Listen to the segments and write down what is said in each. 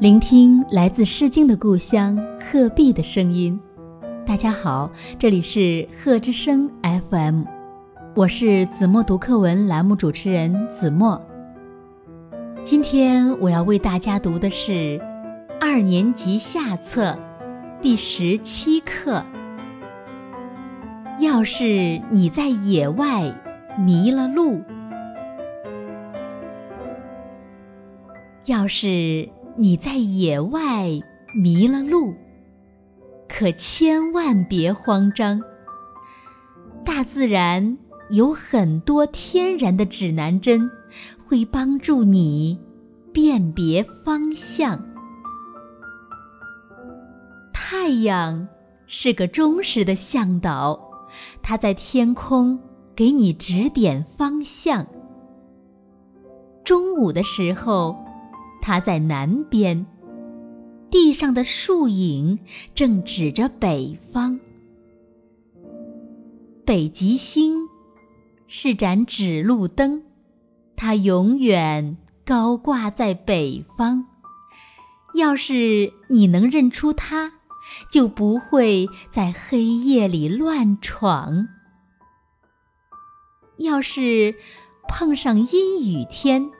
聆听来自《诗经》的故乡鹤壁的声音。大家好，这里是鹤之声 FM，我是子墨读课文栏目主持人子墨。今天我要为大家读的是二年级下册第十七课。要是你在野外迷了路，要是。你在野外迷了路，可千万别慌张。大自然有很多天然的指南针，会帮助你辨别方向。太阳是个忠实的向导，它在天空给你指点方向。中午的时候。它在南边，地上的树影正指着北方。北极星是盏指路灯，它永远高挂在北方。要是你能认出它，就不会在黑夜里乱闯。要是碰上阴雨天，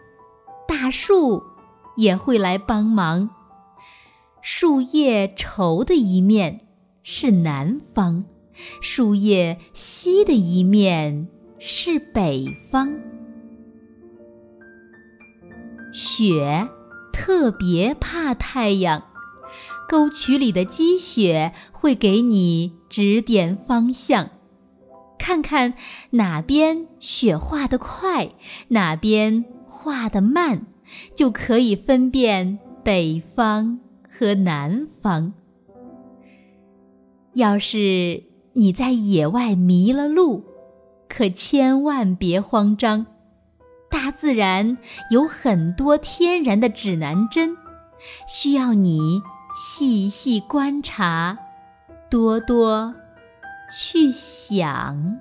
大树。也会来帮忙。树叶稠的一面是南方，树叶稀的一面是北方。雪特别怕太阳，沟渠里的积雪会给你指点方向。看看哪边雪化得快，哪边化得慢。就可以分辨北方和南方。要是你在野外迷了路，可千万别慌张。大自然有很多天然的指南针，需要你细细观察，多多去想。